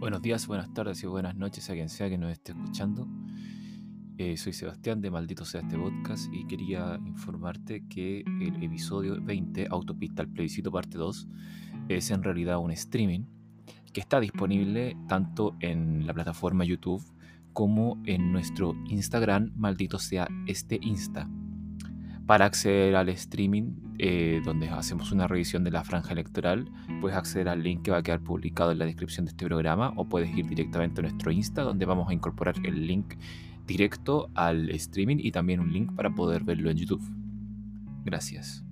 Buenos días, buenas tardes y buenas noches a quien sea que nos esté escuchando. Eh, soy Sebastián de Maldito sea este podcast y quería informarte que el episodio 20, Autopista al plebiscito parte 2, es en realidad un streaming que está disponible tanto en la plataforma YouTube como en nuestro Instagram, Maldito sea este Insta. Para acceder al streaming, eh, donde hacemos una revisión de la franja electoral, puedes acceder al link que va a quedar publicado en la descripción de este programa o puedes ir directamente a nuestro Insta, donde vamos a incorporar el link directo al streaming y también un link para poder verlo en YouTube. Gracias.